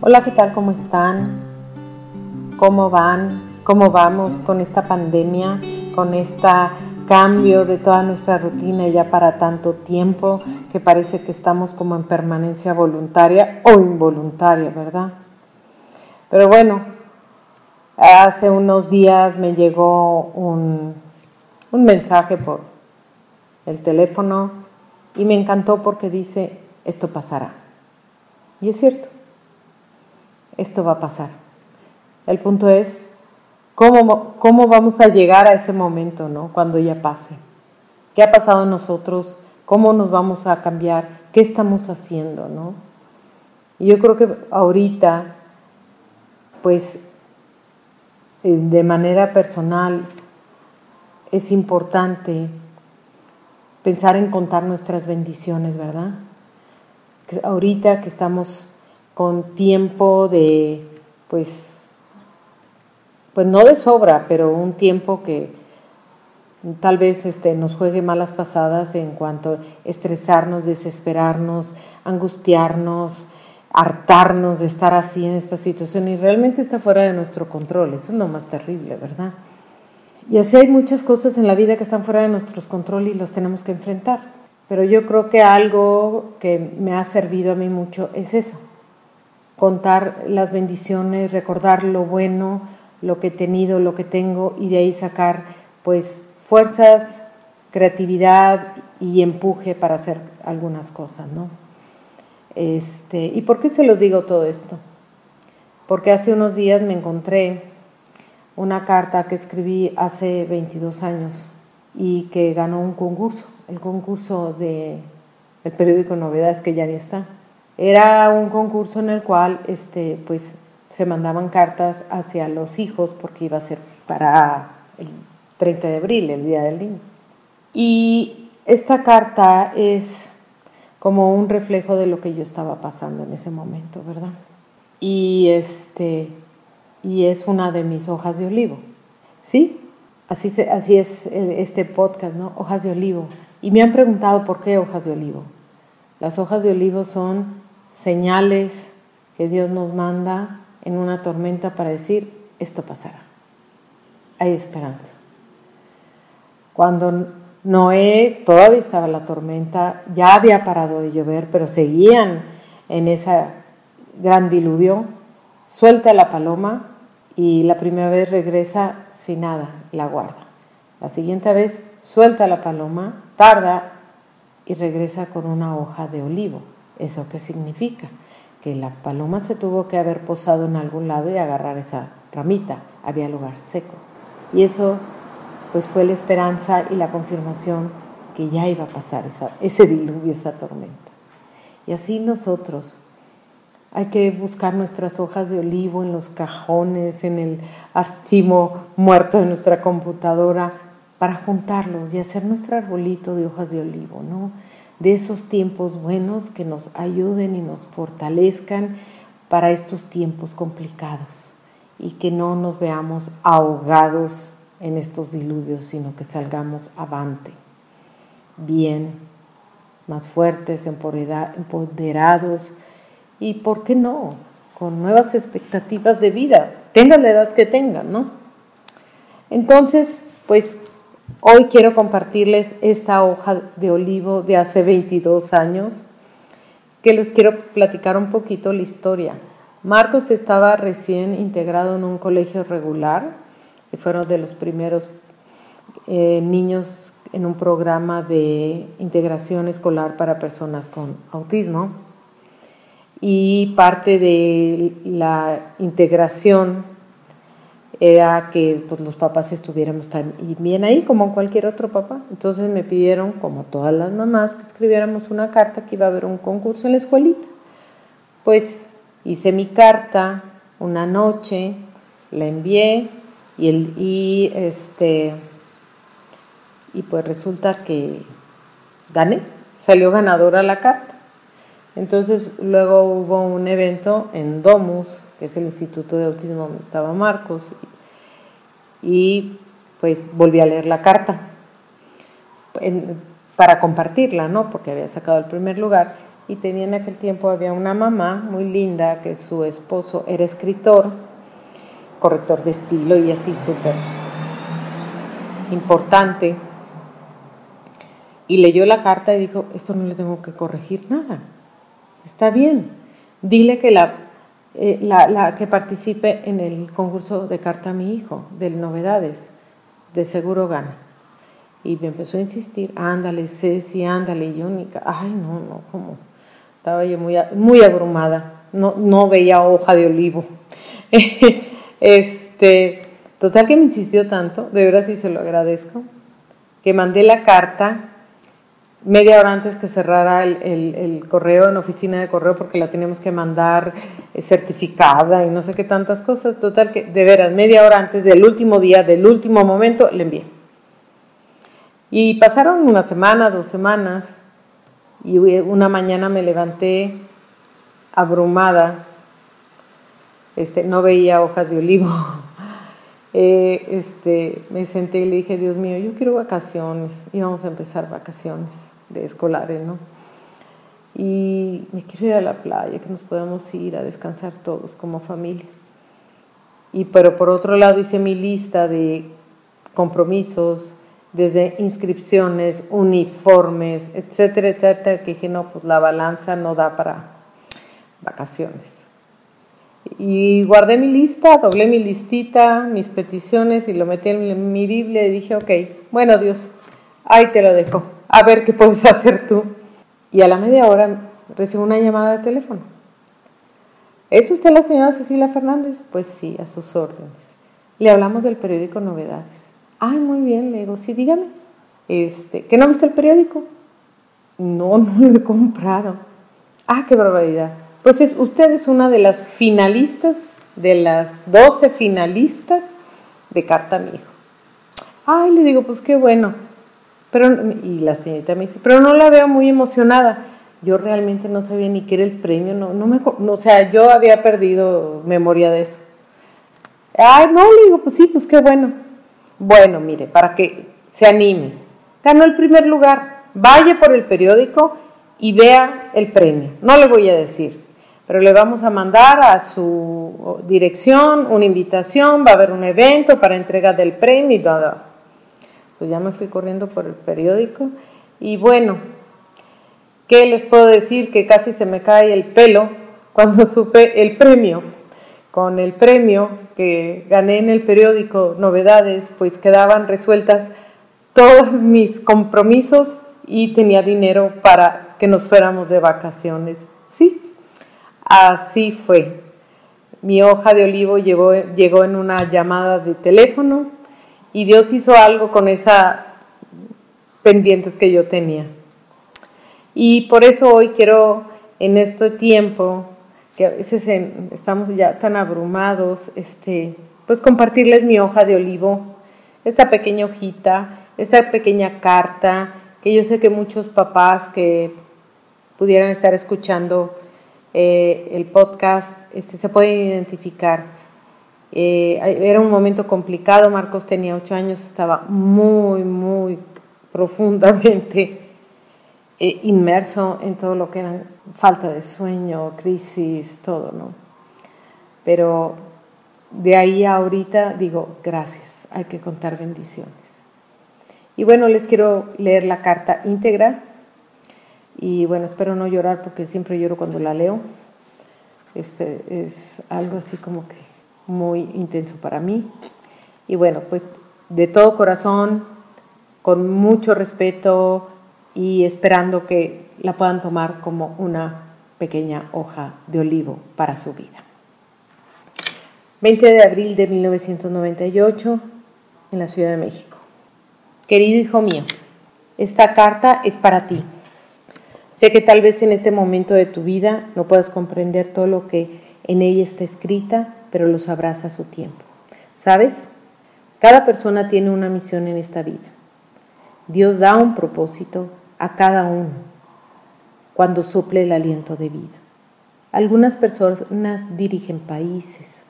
Hola, ¿qué tal? ¿Cómo están? ¿Cómo van? ¿Cómo vamos con esta pandemia? Con este cambio de toda nuestra rutina ya para tanto tiempo que parece que estamos como en permanencia voluntaria o involuntaria, ¿verdad? Pero bueno, hace unos días me llegó un, un mensaje por el teléfono y me encantó porque dice, esto pasará. Y es cierto esto va a pasar. El punto es cómo, cómo vamos a llegar a ese momento, ¿no? Cuando ya pase. ¿Qué ha pasado en nosotros? ¿Cómo nos vamos a cambiar? ¿Qué estamos haciendo, no? Y yo creo que ahorita, pues, eh, de manera personal, es importante pensar en contar nuestras bendiciones, ¿verdad? ahorita que estamos con tiempo de, pues, pues no de sobra, pero un tiempo que tal vez este, nos juegue malas pasadas en cuanto a estresarnos, desesperarnos, angustiarnos, hartarnos de estar así en esta situación y realmente está fuera de nuestro control. Eso es lo más terrible, ¿verdad? Y así hay muchas cosas en la vida que están fuera de nuestros control y los tenemos que enfrentar. Pero yo creo que algo que me ha servido a mí mucho es eso, contar las bendiciones, recordar lo bueno, lo que he tenido, lo que tengo y de ahí sacar pues fuerzas, creatividad y empuje para hacer algunas cosas, ¿no? Este, ¿Y por qué se los digo todo esto? Porque hace unos días me encontré una carta que escribí hace 22 años y que ganó un concurso, el concurso de el periódico Novedades que ya ni está. Era un concurso en el cual este, pues, se mandaban cartas hacia los hijos porque iba a ser para el 30 de abril, el Día del Niño. Y esta carta es como un reflejo de lo que yo estaba pasando en ese momento, ¿verdad? Y, este, y es una de mis hojas de olivo. ¿Sí? Así, es este podcast, ¿no? Hojas de olivo. Y me han preguntado por qué hojas de olivo. Las hojas de olivo son señales que Dios nos manda en una tormenta para decir, esto pasará. Hay esperanza. Cuando Noé todavía estaba la tormenta, ya había parado de llover, pero seguían en esa gran diluvio, suelta la paloma y la primera vez regresa sin nada, la guarda. La siguiente vez suelta la paloma, tarda y regresa con una hoja de olivo. ¿Eso qué significa? Que la paloma se tuvo que haber posado en algún lado y agarrar esa ramita. Había lugar seco. Y eso pues fue la esperanza y la confirmación que ya iba a pasar ese diluvio, esa tormenta. Y así nosotros hay que buscar nuestras hojas de olivo en los cajones, en el archivo muerto de nuestra computadora, para juntarlos y hacer nuestro arbolito de hojas de olivo, ¿no? de esos tiempos buenos que nos ayuden y nos fortalezcan para estos tiempos complicados y que no nos veamos ahogados en estos diluvios, sino que salgamos avante, bien, más fuertes, empoderados y, ¿por qué no?, con nuevas expectativas de vida, tenga la edad que tenga, ¿no? Entonces, pues Hoy quiero compartirles esta hoja de olivo de hace 22 años, que les quiero platicar un poquito la historia. Marcos estaba recién integrado en un colegio regular y fueron de los primeros eh, niños en un programa de integración escolar para personas con autismo. Y parte de la integración era que pues, los papás estuviéramos tan bien ahí como cualquier otro papá. Entonces me pidieron, como todas las mamás, que escribiéramos una carta que iba a haber un concurso en la escuelita. Pues hice mi carta una noche, la envié y, el, y, este, y pues resulta que gané, salió ganadora la carta. Entonces luego hubo un evento en Domus, que es el Instituto de Autismo donde estaba Marcos, y pues volví a leer la carta. para compartirla, ¿no? Porque había sacado el primer lugar y tenía en aquel tiempo había una mamá muy linda que su esposo era escritor, corrector de estilo y así súper importante. Y leyó la carta y dijo, esto no le tengo que corregir nada, está bien. Dile que la, eh, la, que participe en el concurso de carta a mi hijo, de novedades, de seguro gana. Y me empezó a insistir, ándale, Ceci, ándale, y yo, ay, no, no, ¿cómo? Estaba yo muy, muy abrumada, no, no veía hoja de olivo. este, total que me insistió tanto, de verdad sí se lo agradezco, que mandé la carta media hora antes que cerrara el, el, correo en oficina de correo porque la teníamos que mandar eh, certificada y no sé qué tantas cosas. Total que, de veras, media hora antes del último día, del último momento, le envié. Y pasaron una semana, dos semanas, y una mañana me levanté abrumada, este, no veía hojas de olivo. Eh, este, me senté y le dije, Dios mío, yo quiero vacaciones, y vamos a empezar vacaciones de escolares, ¿no? Y me quiero ir a la playa, que nos podamos ir a descansar todos como familia. Y pero por otro lado hice mi lista de compromisos, desde inscripciones, uniformes, etcétera, etcétera, que dije, no, pues la balanza no da para vacaciones. Y guardé mi lista, doblé mi listita, mis peticiones y lo metí en mi Biblia y dije, ok, bueno Dios, ahí te lo dejo, a ver qué puedes hacer tú. Y a la media hora recibo una llamada de teléfono. ¿Es usted la señora Cecilia Fernández? Pues sí, a sus órdenes. Le hablamos del periódico Novedades. Ay, muy bien, le digo, sí, dígame. Este, ¿Que no viste el periódico? No, no lo he comprado. Ah, qué barbaridad. Pues usted es una de las finalistas, de las 12 finalistas de Carta a mi hijo. Ay, le digo, pues qué bueno. Pero, y la señorita me dice, pero no la veo muy emocionada. Yo realmente no sabía ni qué era el premio, no, no me, o sea, yo había perdido memoria de eso. Ay, no, le digo, pues sí, pues qué bueno. Bueno, mire, para que se anime. Ganó el primer lugar. Vaya por el periódico y vea el premio. No le voy a decir, pero le vamos a mandar a su dirección una invitación, va a haber un evento para entrega del premio y todo. Pues ya me fui corriendo por el periódico y bueno, ¿qué les puedo decir? Que casi se me cae el pelo cuando supe el premio con el premio que gané en el periódico Novedades, pues quedaban resueltas todos mis compromisos y tenía dinero para que nos fuéramos de vacaciones. Sí, así fue. Mi hoja de olivo llegó, llegó en una llamada de teléfono y Dios hizo algo con esas pendientes que yo tenía. Y por eso hoy quiero en este tiempo que a veces estamos ya tan abrumados, este, pues compartirles mi hoja de olivo, esta pequeña hojita, esta pequeña carta, que yo sé que muchos papás que pudieran estar escuchando eh, el podcast este, se pueden identificar. Eh, era un momento complicado, Marcos tenía ocho años, estaba muy, muy profundamente eh, inmerso en todo lo que era falta de sueño, crisis, todo, ¿no? Pero de ahí a ahorita digo, gracias, hay que contar bendiciones. Y bueno, les quiero leer la carta íntegra y bueno, espero no llorar porque siempre lloro cuando la leo. Este es algo así como que muy intenso para mí. Y bueno, pues de todo corazón, con mucho respeto, y esperando que la puedan tomar como una pequeña hoja de olivo para su vida. 20 de abril de 1998 en la Ciudad de México. Querido hijo mío, esta carta es para ti. Sé que tal vez en este momento de tu vida no puedas comprender todo lo que en ella está escrita, pero lo sabrás a su tiempo. ¿Sabes? Cada persona tiene una misión en esta vida. Dios da un propósito a cada uno cuando sople el aliento de vida. Algunas personas dirigen países,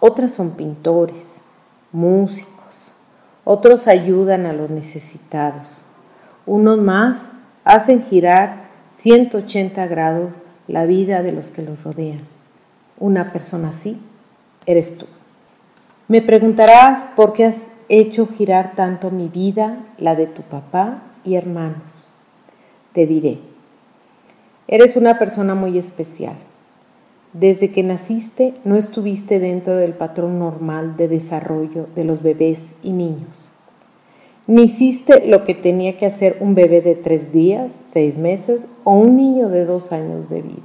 otras son pintores, músicos, otros ayudan a los necesitados, Unos más hacen girar 180 grados la vida de los que los rodean. Una persona así eres tú. Me preguntarás por qué has hecho girar tanto mi vida, la de tu papá y hermanos. Te diré, eres una persona muy especial. Desde que naciste no estuviste dentro del patrón normal de desarrollo de los bebés y niños. Ni hiciste lo que tenía que hacer un bebé de tres días, seis meses o un niño de dos años de vida.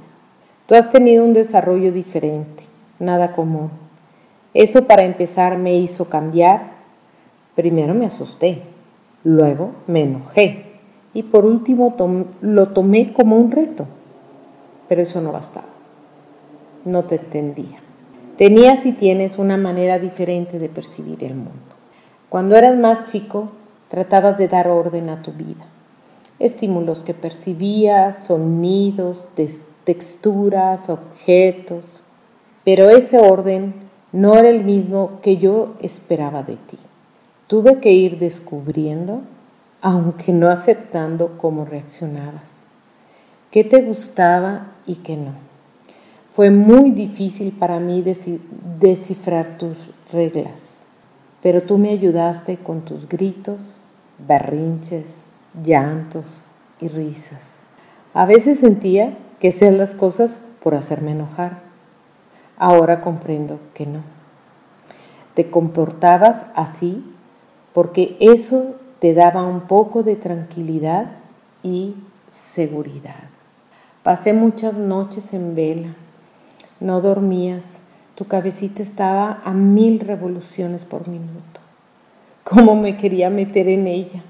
Tú has tenido un desarrollo diferente, nada común. Eso para empezar me hizo cambiar. Primero me asusté, luego me enojé y por último lo tomé como un reto. Pero eso no bastaba. No te entendía. Tenías y tienes una manera diferente de percibir el mundo. Cuando eras más chico, Tratabas de dar orden a tu vida. Estímulos que percibías, sonidos, texturas, objetos. Pero ese orden no era el mismo que yo esperaba de ti. Tuve que ir descubriendo, aunque no aceptando cómo reaccionabas, qué te gustaba y qué no. Fue muy difícil para mí descifrar tus reglas pero tú me ayudaste con tus gritos, berrinches, llantos y risas. A veces sentía que hacías las cosas por hacerme enojar. Ahora comprendo que no. Te comportabas así porque eso te daba un poco de tranquilidad y seguridad. Pasé muchas noches en vela, no dormías, tu cabecita estaba a mil revoluciones por minuto. Cómo me quería meter en ella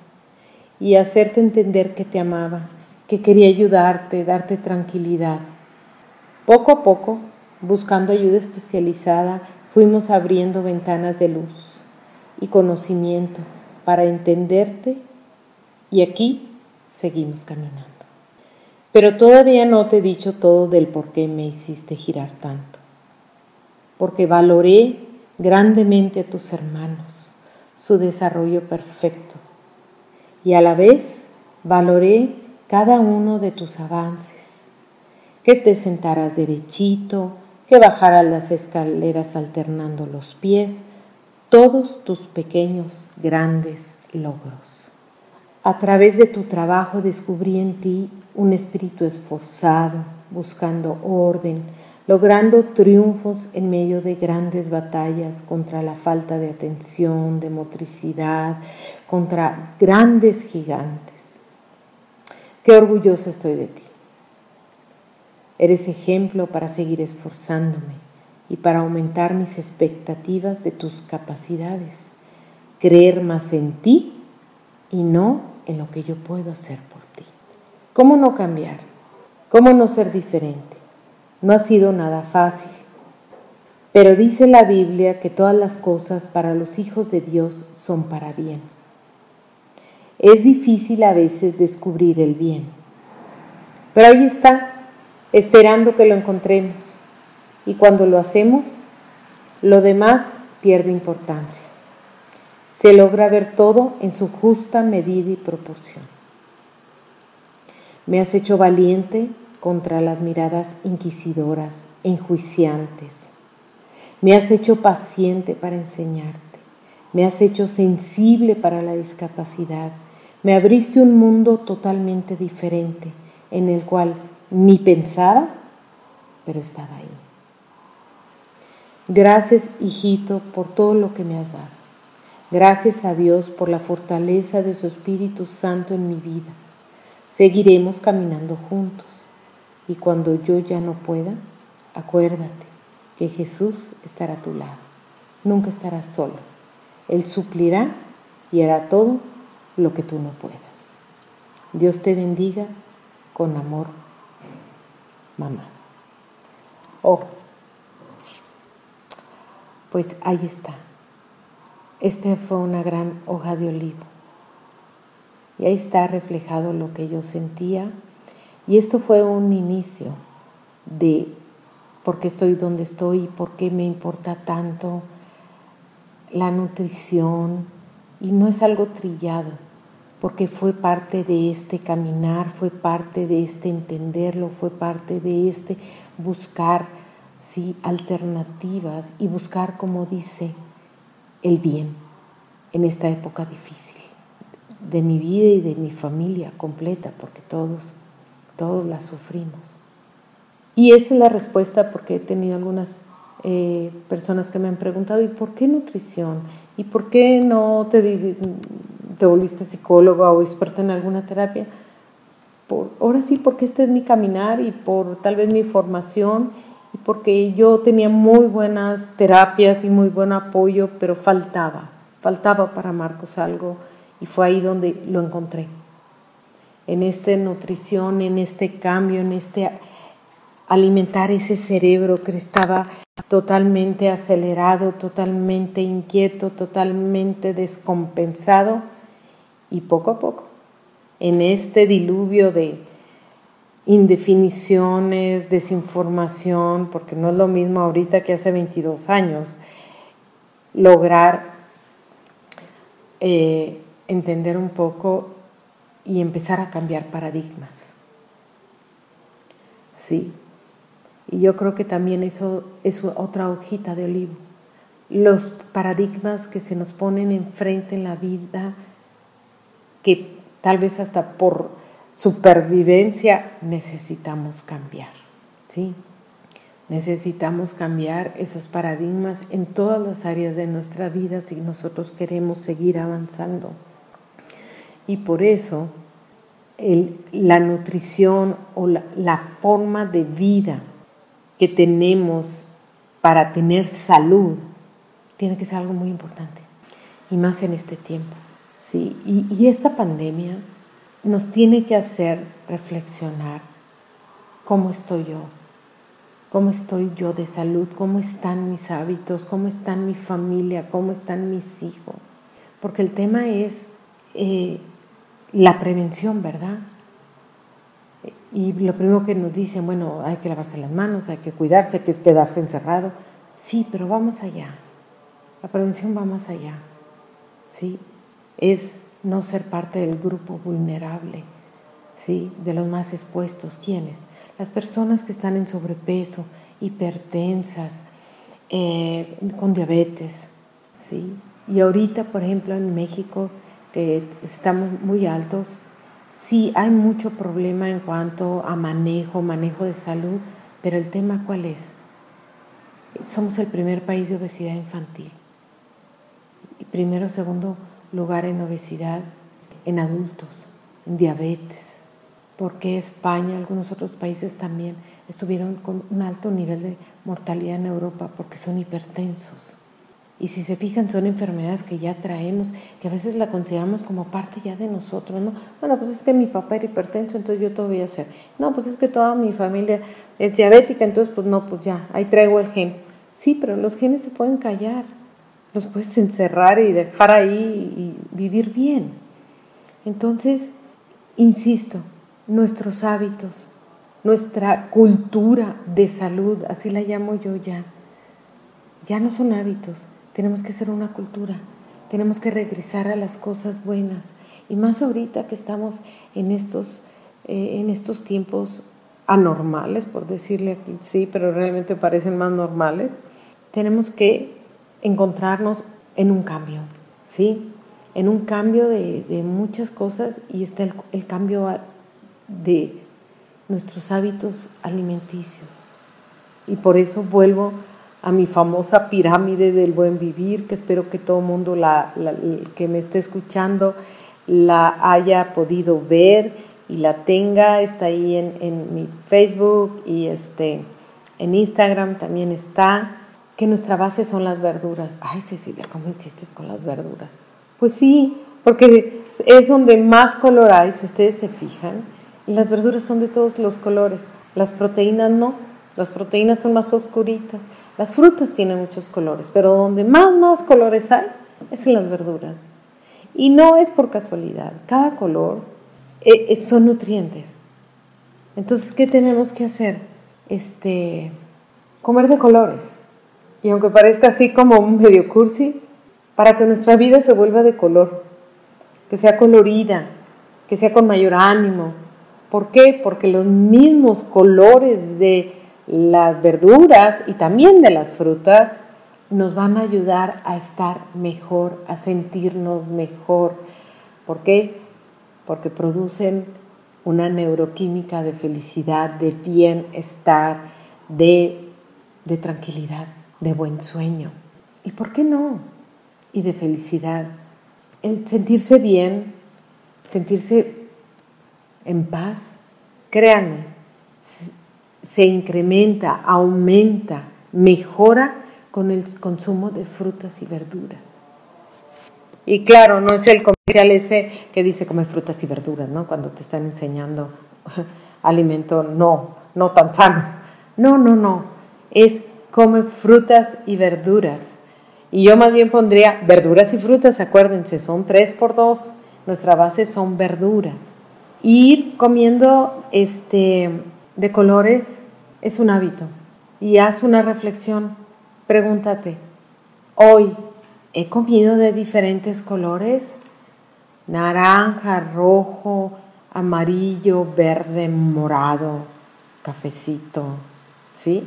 y hacerte entender que te amaba, que quería ayudarte, darte tranquilidad. Poco a poco, buscando ayuda especializada, fuimos abriendo ventanas de luz y conocimiento para entenderte y aquí seguimos caminando. Pero todavía no te he dicho todo del por qué me hiciste girar tanto porque valoré grandemente a tus hermanos, su desarrollo perfecto, y a la vez valoré cada uno de tus avances, que te sentaras derechito, que bajaras las escaleras alternando los pies, todos tus pequeños, grandes logros. A través de tu trabajo descubrí en ti un espíritu esforzado, buscando orden, logrando triunfos en medio de grandes batallas contra la falta de atención, de motricidad, contra grandes gigantes. Qué orgulloso estoy de ti. Eres ejemplo para seguir esforzándome y para aumentar mis expectativas de tus capacidades, creer más en ti y no en lo que yo puedo hacer por ti. ¿Cómo no cambiar? ¿Cómo no ser diferente? No ha sido nada fácil, pero dice la Biblia que todas las cosas para los hijos de Dios son para bien. Es difícil a veces descubrir el bien, pero ahí está, esperando que lo encontremos. Y cuando lo hacemos, lo demás pierde importancia. Se logra ver todo en su justa medida y proporción. Me has hecho valiente contra las miradas inquisidoras, enjuiciantes. Me has hecho paciente para enseñarte. Me has hecho sensible para la discapacidad. Me abriste un mundo totalmente diferente en el cual ni pensaba, pero estaba ahí. Gracias, hijito, por todo lo que me has dado. Gracias a Dios por la fortaleza de su Espíritu Santo en mi vida. Seguiremos caminando juntos y cuando yo ya no pueda, acuérdate que Jesús estará a tu lado. Nunca estarás solo. Él suplirá y hará todo lo que tú no puedas. Dios te bendiga con amor, mamá. Oh, pues ahí está. Esta fue una gran hoja de olivo. Y ahí está reflejado lo que yo sentía y esto fue un inicio de por qué estoy donde estoy y por qué me importa tanto la nutrición. Y no es algo trillado, porque fue parte de este caminar, fue parte de este entenderlo, fue parte de este buscar sí, alternativas y buscar, como dice, el bien en esta época difícil de mi vida y de mi familia completa, porque todos, todos la sufrimos. Y esa es la respuesta porque he tenido algunas eh, personas que me han preguntado, ¿y por qué nutrición? ¿Y por qué no te, te volviste psicóloga o experta en alguna terapia? Por, ahora sí, porque este es mi caminar y por tal vez mi formación y porque yo tenía muy buenas terapias y muy buen apoyo, pero faltaba, faltaba para Marcos algo y fue ahí donde lo encontré. En esta nutrición, en este cambio, en este alimentar ese cerebro que estaba totalmente acelerado, totalmente inquieto, totalmente descompensado y poco a poco, en este diluvio de indefiniciones, desinformación, porque no es lo mismo ahorita que hace 22 años, lograr eh, entender un poco y empezar a cambiar paradigmas. Sí, y yo creo que también eso es otra hojita de olivo. Los paradigmas que se nos ponen enfrente en la vida, que tal vez hasta por supervivencia necesitamos cambiar. ¿sí? Necesitamos cambiar esos paradigmas en todas las áreas de nuestra vida si nosotros queremos seguir avanzando. Y por eso la nutrición o la forma de vida que tenemos para tener salud tiene que ser algo muy importante, y más en este tiempo. ¿Sí? Y, esta pandemia nos tiene que hacer reflexionar cómo estoy yo, cómo estoy yo de salud, cómo están mis hábitos, cómo está mi familia, cómo están mis hijos. Porque el tema es eh, la prevención, ¿verdad? Y lo primero que nos dicen, bueno, hay que lavarse las manos, hay que cuidarse, hay que quedarse encerrado. Sí, pero vamos allá. La prevención va más allá. ¿sí? Es no ser parte del grupo vulnerable, ¿sí? de los más expuestos. ¿Quiénes? Las personas que están en sobrepeso, hipertensas, eh, con diabetes. ¿sí? Y ahorita, por ejemplo, en México, que estamos muy altos, Sí, hay mucho problema en cuanto a manejo, manejo de salud, pero el tema cuál es? Somos el primer país de obesidad infantil. Primero, segundo lugar en obesidad en adultos, en diabetes. Porque España, algunos otros países también estuvieron con un alto nivel de mortalidad en Europa porque son hipertensos. Y si se fijan, son enfermedades que ya traemos, que a veces la consideramos como parte ya de nosotros, ¿no? Bueno, pues es que mi papá era hipertenso, entonces yo todo voy a hacer. No, pues es que toda mi familia es diabética, entonces pues no, pues ya, ahí traigo el gen. Sí, pero los genes se pueden callar, los puedes encerrar y dejar ahí y vivir bien. Entonces, insisto, nuestros hábitos, nuestra cultura de salud, así la llamo yo ya, ya no son hábitos, tenemos que ser una cultura, tenemos que regresar a las cosas buenas. Y más ahorita que estamos en estos, eh, en estos tiempos anormales, por decirle aquí, sí, pero realmente parecen más normales, tenemos que encontrarnos en un cambio, ¿sí? En un cambio de, muchas cosas y está el, el cambio de nuestros hábitos alimenticios. Y por eso vuelvo a mi famosa pirámide del buen vivir, que espero que todo el mundo la, que me esté escuchando la haya podido ver y la tenga. Está ahí en, en mi Facebook y este, en Instagram también está. Que nuestra base son las verduras. Ay, Cecilia, ¿cómo insistes con las verduras? Pues sí, porque es donde más color hay, si ustedes se fijan. las verduras son de todos los colores. Las proteínas no. Las proteínas son más oscuritas. Las frutas tienen muchos colores, pero donde más, más colores hay es en las verduras. Y no es por casualidad. Cada color eh, eh, son nutrientes. Entonces, ¿qué tenemos que hacer? Este, comer de colores. Y aunque parezca así como un medio cursi, para que nuestra vida se vuelva de color. que sea colorida, que sea con mayor ánimo. ¿Por qué? Porque los mismos colores de las verduras y también de las frutas nos van a ayudar a estar mejor, a sentirnos mejor. ¿Por qué? Porque producen una neuroquímica de felicidad, de bienestar, de, de tranquilidad, de buen sueño. ¿Y por qué no? Y de felicidad. El sentirse bien, sentirse en paz, créanme, se incrementa, aumenta, mejora con el consumo de frutas y verduras. Y claro, no es el comercial ese que dice come frutas y verduras, ¿no? Cuando te están enseñando alimento no, no tan sano. No, no, no. Es come frutas y verduras. Y yo más bien pondría verduras y frutas, acuérdense, son tres por dos. Nuestra base son verduras. Ir comiendo este, de colores es un hábito. Y haz una reflexión. Pregúntate, hoy he comido de diferentes colores, naranja, rojo, amarillo, verde, morado, cafecito, ¿sí?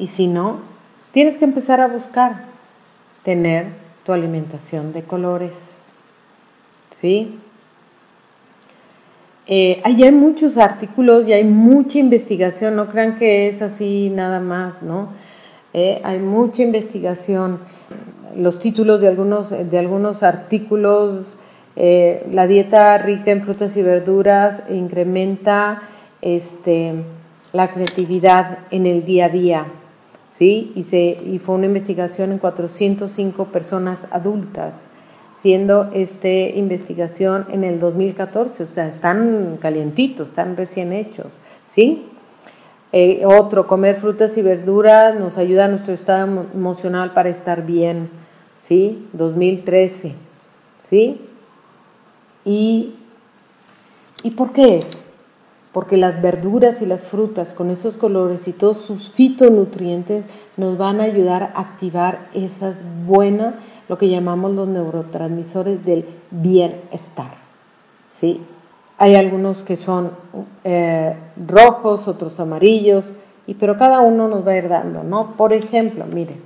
Y si no, tienes que empezar a buscar tener tu alimentación de colores, ¿sí? Eh, ahí hay muchos artículos y hay mucha investigación, no crean que es así nada más, ¿no? Eh, hay mucha investigación. Los títulos de algunos, de algunos artículos, eh, la dieta rica en frutas y verduras incrementa este, la creatividad en el día a día. ¿Sí? Y, se, y fue una investigación en 405 personas adultas siendo esta investigación en el 2014, o sea, están calientitos, están recién hechos, ¿sí? Eh, otro, comer frutas y verduras nos ayuda a nuestro estado emocional para estar bien, ¿sí? 2013, ¿sí? ¿Y, ¿Y por qué es? Porque las verduras y las frutas con esos colores y todos sus fitonutrientes nos van a ayudar a activar esas buenas lo que llamamos los neurotransmisores del bienestar. ¿sí? Hay algunos que son eh, rojos, otros amarillos, y, pero cada uno nos va a ir dando, ¿no? Por ejemplo, miren,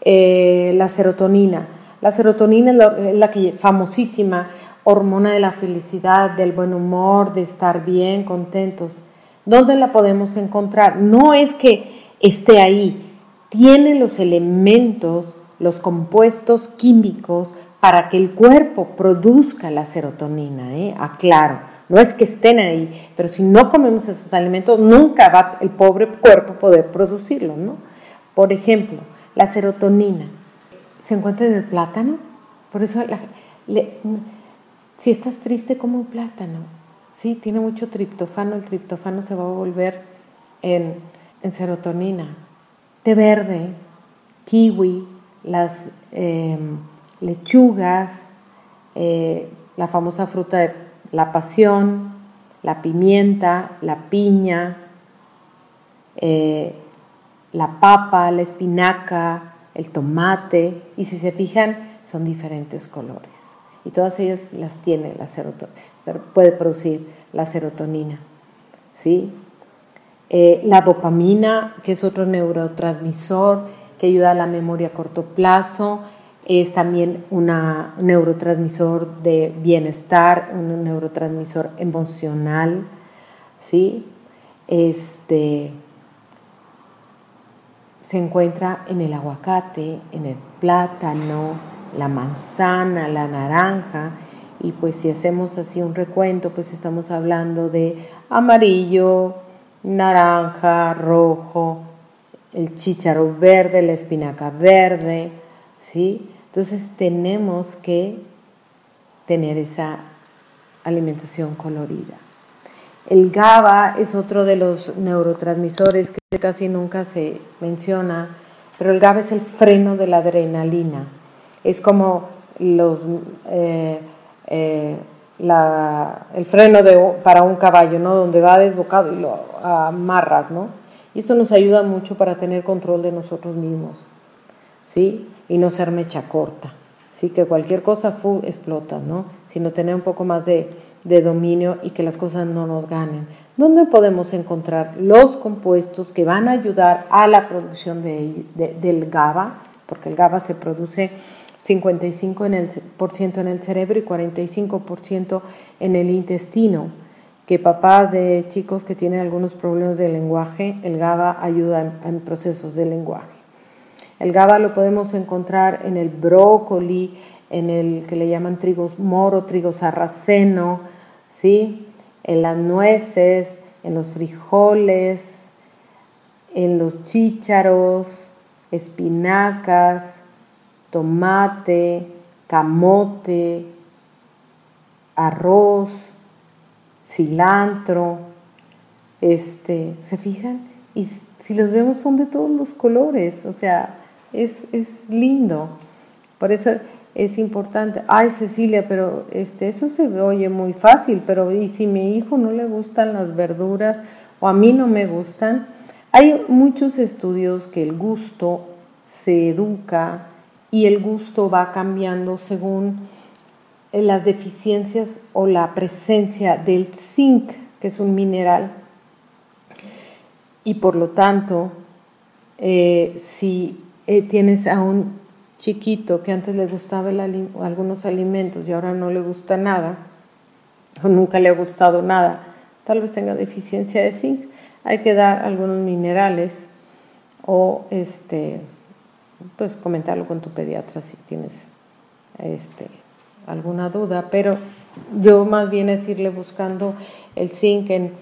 eh, la serotonina. La serotonina es la, que, famosísima hormona de la felicidad, del buen humor, de estar bien, contentos. ¿Dónde la podemos encontrar? No es que esté ahí, tiene los elementos los compuestos químicos para que el cuerpo produzca la serotonina. ¿eh? Aclaro, no es que estén ahí, pero si no comemos esos alimentos, nunca va el pobre cuerpo poder producirlo. ¿no? Por ejemplo, la serotonina se encuentra en el plátano, por eso si estás triste, como un plátano. Sí, tiene mucho triptofano, el triptofano se va a volver en, en serotonina. Té verde, kiwi, las em, lechugas, eh, la famosa fruta de la pasión, la pimienta, la piña, eh, la papa, la espinaca, el tomate, y si se fijan, son diferentes colores. Y todas ellas las tiene la serotonina, puede producir la serotonina. ¿sí? Eh, la dopamina, que es otro neurotransmisor, que ayuda a la memoria a corto plazo, es también un neurotransmisor de bienestar, un neurotransmisor emocional, ¿sí? Este, se encuentra en el aguacate, en el plátano, la manzana, la naranja, y pues si hacemos así un recuento, pues estamos hablando de amarillo, naranja, rojo, el chícharo verde, la espinaca verde, ¿sí? Entonces tenemos que tener esa alimentación colorida. El GABA es otro de los neurotransmisores que casi nunca se menciona, pero el GABA es el freno de la adrenalina. Es como los, eh, eh, el freno de, para un caballo, ¿no? Donde va desbocado y lo amarras, ¿no? Y esto nos ayuda mucho para tener control de nosotros mismos, ¿sí? Y no ser mecha corta, Sí, que cualquier cosa explota, ¿no? Sino tener un poco más de, dominio y que las cosas no nos ganen. ¿Dónde podemos encontrar los compuestos que van a ayudar a la producción de, del GABA? Porque el GABA se produce 55% en el, en el cerebro y 45% en el intestino. Que papás de chicos que tienen algunos problemas de lenguaje, el GABA ayuda en procesos de lenguaje. El GABA lo podemos encontrar en el brócoli, en el que le llaman trigos moro, trigo sarraceno, ¿sí? en las nueces, en los frijoles, en los chícharos, espinacas, tomate, camote, arroz, cilantro. Este, ¿Se fijan? Y si los vemos son de todos los colores, o sea, es, lindo. Por eso es importante. Ay, Cecilia, pero este, eso se oye muy fácil, pero ¿y si mi hijo no le gustan las verduras o a mí no me gustan? Hay muchos estudios que el gusto se educa y el gusto va cambiando según las deficiencias o la presencia del zinc, que es un mineral. Y por lo tanto, eh, si eh, tienes a un chiquito que antes le gustaba algunos alimentos y ahora no le gusta nada, o nunca le ha gustado nada, tal vez tenga deficiencia de zinc, hay que dar algunos minerales o este, pues comentarlo con tu pediatra si tienes este, alguna duda, pero yo más bien es irle buscando el zinc en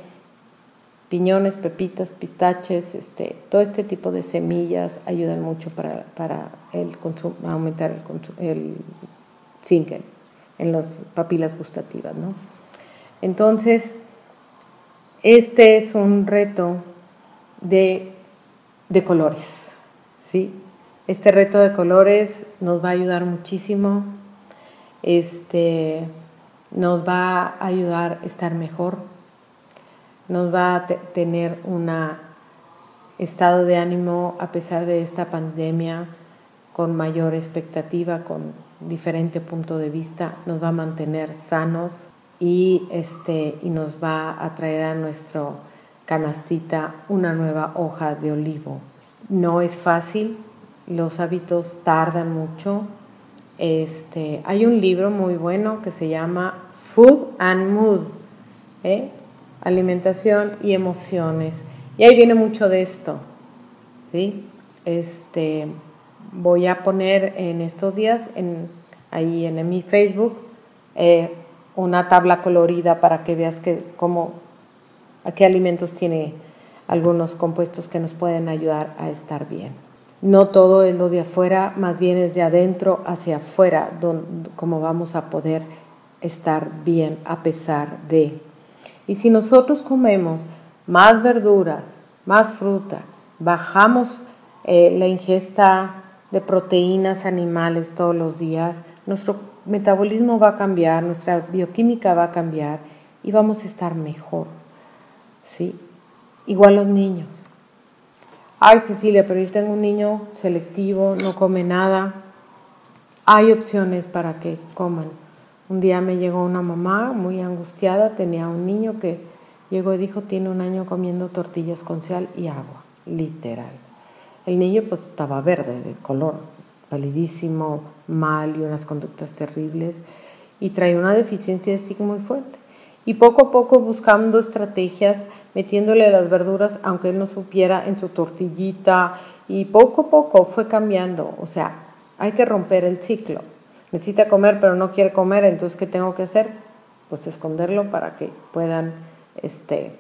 piñones, pepitas, pistaches, este, todo este tipo de semillas ayudan mucho para, para el consumo, aumentar el, el zinc en las papilas gustativas. ¿no? Entonces, este es un reto de, de colores. ¿sí? Este reto de colores nos va a ayudar muchísimo. Este, nos va a ayudar a estar mejor nos va a tener un estado de ánimo a pesar de esta pandemia con mayor expectativa, con diferente punto de vista, nos va a mantener sanos y, este, y nos va a traer a nuestro canastita una nueva hoja de olivo. No es fácil, los hábitos tardan mucho. Este, hay un libro muy bueno que se llama Food and Mood. ¿eh? alimentación y emociones. Y ahí viene mucho de esto. ¿sí? Este, voy a poner en estos días en, ahí en, mi Facebook eh, una tabla colorida para que veas que, cómo, a qué alimentos tiene algunos compuestos que nos pueden ayudar a estar bien. No todo es lo de afuera, más bien es de adentro hacia afuera, donde, cómo vamos a poder estar bien a pesar de y si nosotros comemos más verduras, más fruta, bajamos eh, la ingesta de proteínas animales todos los días, nuestro metabolismo va a cambiar, nuestra bioquímica va a cambiar y vamos a estar mejor. ¿sí? Igual los niños. Ay, Cecilia, pero yo tengo un niño selectivo, no come nada. Hay opciones para que coman. Un día me llegó una mamá muy angustiada, tenía un niño que llegó y dijo, tiene un año comiendo tortillas con sal y agua, literal. El niño pues estaba verde de color, palidísimo, mal y unas conductas terribles y traía una deficiencia de muy fuerte. Y poco a poco buscando estrategias, metiéndole las verduras, aunque él no supiera, en su tortillita, y poco a poco fue cambiando. O sea, hay que romper el ciclo necesita comer pero no quiere comer, entonces ¿qué tengo que hacer? Pues esconderlo para que puedan este,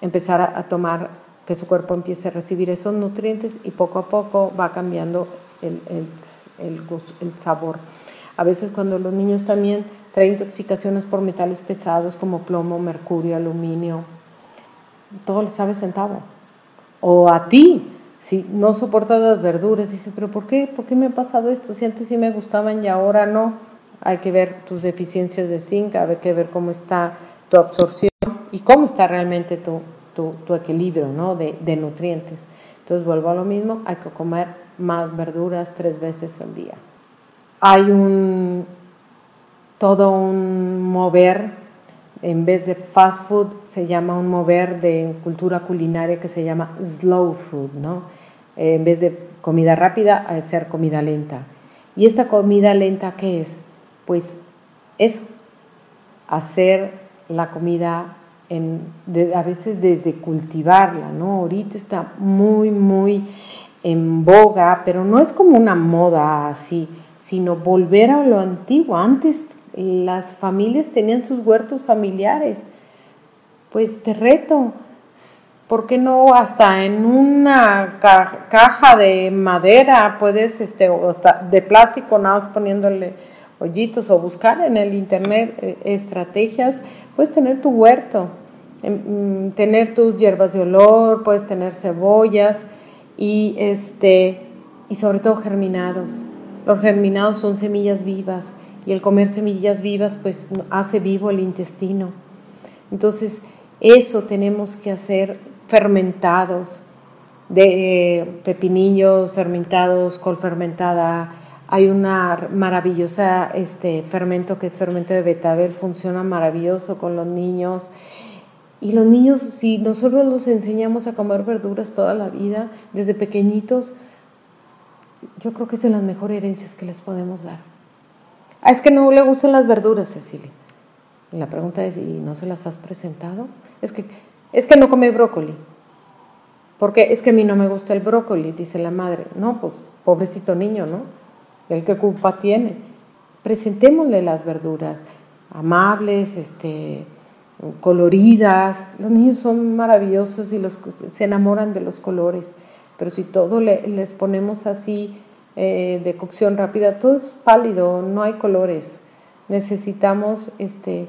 empezar a, tomar, que su cuerpo empiece a recibir esos nutrientes y poco a poco va cambiando el, el sabor. A veces cuando los niños también traen intoxicaciones por metales pesados como plomo, mercurio, aluminio, todo les sabe centavo. O a ti, si no soportas las verduras, dice, pero ¿por qué? ¿Por qué me ha pasado esto? Si antes sí me gustaban y ahora no. Hay que ver tus deficiencias de zinc, hay que ver cómo está tu absorción y cómo está realmente tu, tu, equilibrio ¿no? de, de nutrientes. Entonces vuelvo a lo mismo, hay que comer más verduras tres veces al día. hay un todo un mover, en vez de fast food se llama un mover de cultura culinaria que se llama slow food, ¿no? en vez de comida rápida, a ser comida lenta. ¿Y esta comida lenta qué es? Pues eso, hacer la comida en, a veces desde cultivarla, ¿no? Ahorita está muy, muy en boga, pero no es como una moda así, sino volver a lo antiguo. Antes las familias tenían sus huertos familiares. Pues te reto, ¿por qué no hasta en una caja de madera puedes, este, o hasta de plástico, nada más poniéndole hoyitos o buscar en el internet eh, estrategias, puedes tener tu huerto, em, mm, tener tus hierbas de olor, puedes tener cebollas y este y sobre todo germinados. Los germinados son semillas vivas y el comer semillas vivas pues hace vivo el intestino. Entonces, eso tenemos que hacer fermentados, de pepinillos fermentados, col fermentada. Hay una maravillosa este, fermento que es fermento de betabel, funciona maravilloso con los niños. Y los niños, si nosotros los enseñamos a comer verduras toda la vida, desde pequeñitos, yo creo que es de las mejores herencias que les podemos dar. Ah, es que no le gustan las verduras, Cecilia. la pregunta es, ¿y no se las has presentado? Es que, es que no come brócoli. Porque es que a mí no me gusta el brócoli, dice la madre. No, pues pobrecito niño, ¿no? El que culpa tiene. Presentémosle las verduras amables, este, coloridas. Los niños son maravillosos y los, se enamoran de los colores. Pero si todo les ponemos así eh, de cocción rápida, todo es pálido, no hay colores. Necesitamos este,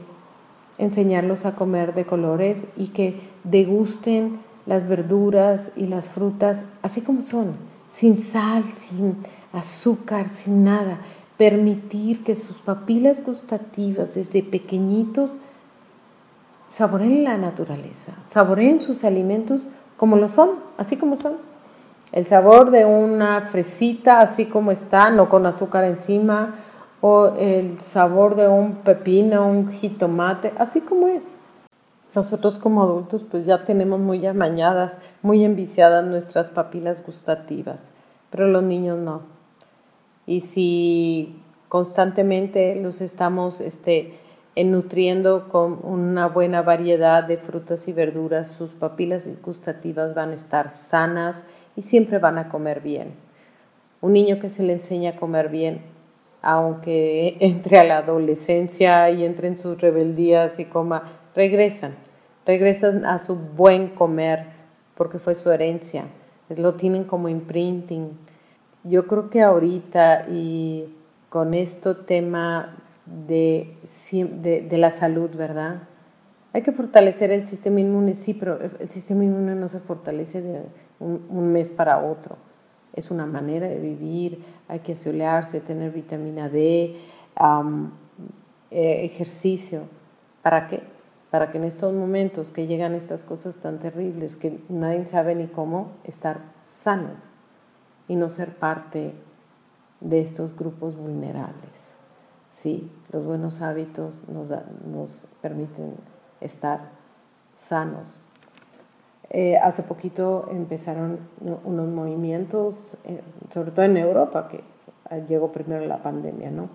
enseñarlos a comer de colores y que degusten las verduras y las frutas así como son, sin sal, sin azúcar, sin nada. Permitir que sus papilas gustativas desde pequeñitos saboreen la naturaleza, saboreen sus alimentos como lo son, así como son. El sabor de una fresita así como está, no con azúcar encima, o el sabor de un pepino, un jitomate, así como es. Nosotros como adultos pues ya tenemos muy amañadas, muy enviciadas nuestras papilas gustativas, pero los niños no. Y si constantemente los estamos este, nutriendo con una buena variedad de frutas y verduras, sus papilas gustativas van a estar sanas y siempre van a comer bien. Un niño que se le enseña a comer bien, aunque entre a la adolescencia y entre en sus rebeldías y coma, regresan, regresan a su buen comer porque fue su herencia, lo tienen como imprinting. Yo creo que ahorita y con esto tema de, de, la salud, ¿verdad? Hay que fortalecer el sistema inmune, sí, pero el sistema inmune no se fortalece de un, mes para otro. Es una manera de vivir, hay que asolearse, tener vitamina D, eh, ejercicio. ¿Para qué? Para que en estos momentos que llegan estas cosas tan terribles que nadie sabe ni cómo, estar sanos y no ser parte de estos grupos vulnerables. ¿sí? Los buenos hábitos nos, nos permiten estar sanos. Eh, hace poquito empezaron unos movimientos, eh, sobre todo en Europa, que llegó primero la pandemia, ¿no?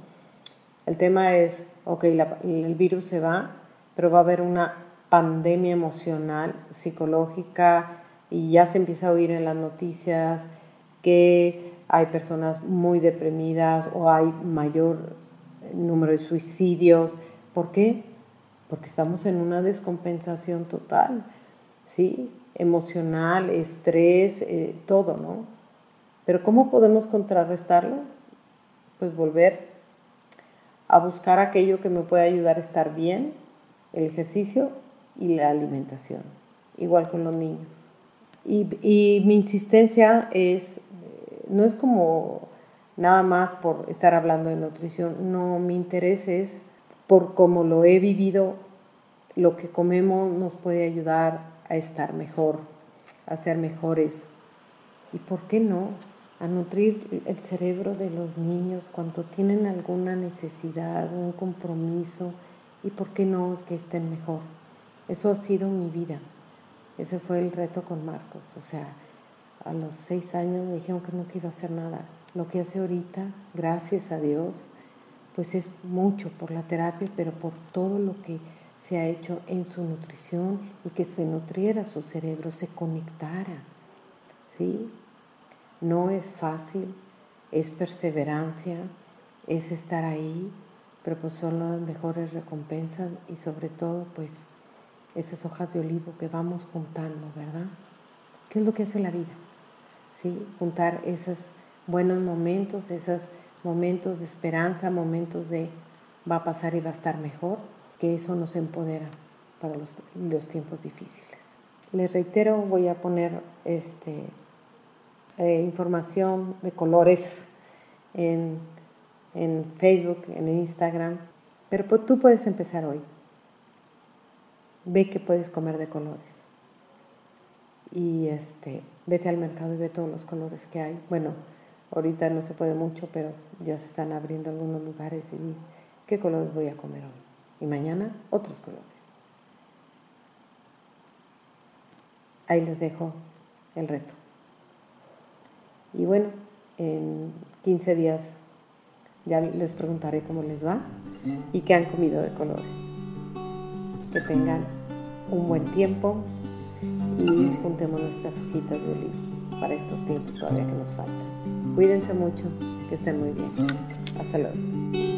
El tema es, ok, el virus se va, pero va a haber una pandemia emocional, psicológica, y ya se empieza a oír en las noticias que hay personas muy deprimidas o hay mayor número de suicidios. ¿Por qué? Porque estamos en una descompensación total, ¿sí? Emocional, estrés, eh, todo, ¿no? Pero ¿cómo podemos contrarrestarlo? Pues volver a buscar aquello que me puede ayudar a estar bien, el ejercicio y la alimentación, igual con los niños. Y, y mi insistencia es, eh, no es como nada más por estar hablando de nutrición, no, mi interés es por cómo lo he vivido, lo que comemos nos puede ayudar a estar mejor, a ser mejores. ¿Y por qué no? a nutrir el cerebro de los niños cuando tienen alguna necesidad, un compromiso y por qué no que estén mejor. Eso ha sido mi vida. Ese fue el reto con Marcos. O sea, a los seis años me dijeron que no iba a hacer nada. Lo que hace ahorita, gracias a Dios, pues es mucho por la terapia, pero por todo lo que se ha hecho en su nutrición y que se nutriera su cerebro, se conectara. ¿Sí? No es fácil, es perseverancia, es estar ahí, pero pues son las mejores recompensas y sobre todo pues esas hojas de olivo que vamos juntando, ¿verdad? ¿Qué es lo que hace la vida? ¿Sí? Juntar esos buenos momentos, esos momentos de esperanza, momentos de va a pasar y va a estar mejor, que eso nos empodera para los, los tiempos difíciles. Les reitero, voy a poner este, eh, información de colores en, en, Facebook, en Instagram, pero pues tú puedes empezar hoy. Ve que puedes comer de colores. Y este, vete al mercado y ve todos los colores que hay. Bueno, ahorita no se puede mucho, pero ya se están abriendo algunos lugares y ¿qué colores voy a comer hoy? Y mañana otros colores. Ahí les dejo el reto. Y bueno, en 15 días ya les preguntaré cómo les va y qué han comido de colores. Que tengan un buen tiempo y juntemos nuestras hojitas de olivo para estos tiempos todavía que nos faltan. Cuídense mucho, que estén muy bien. Hasta luego.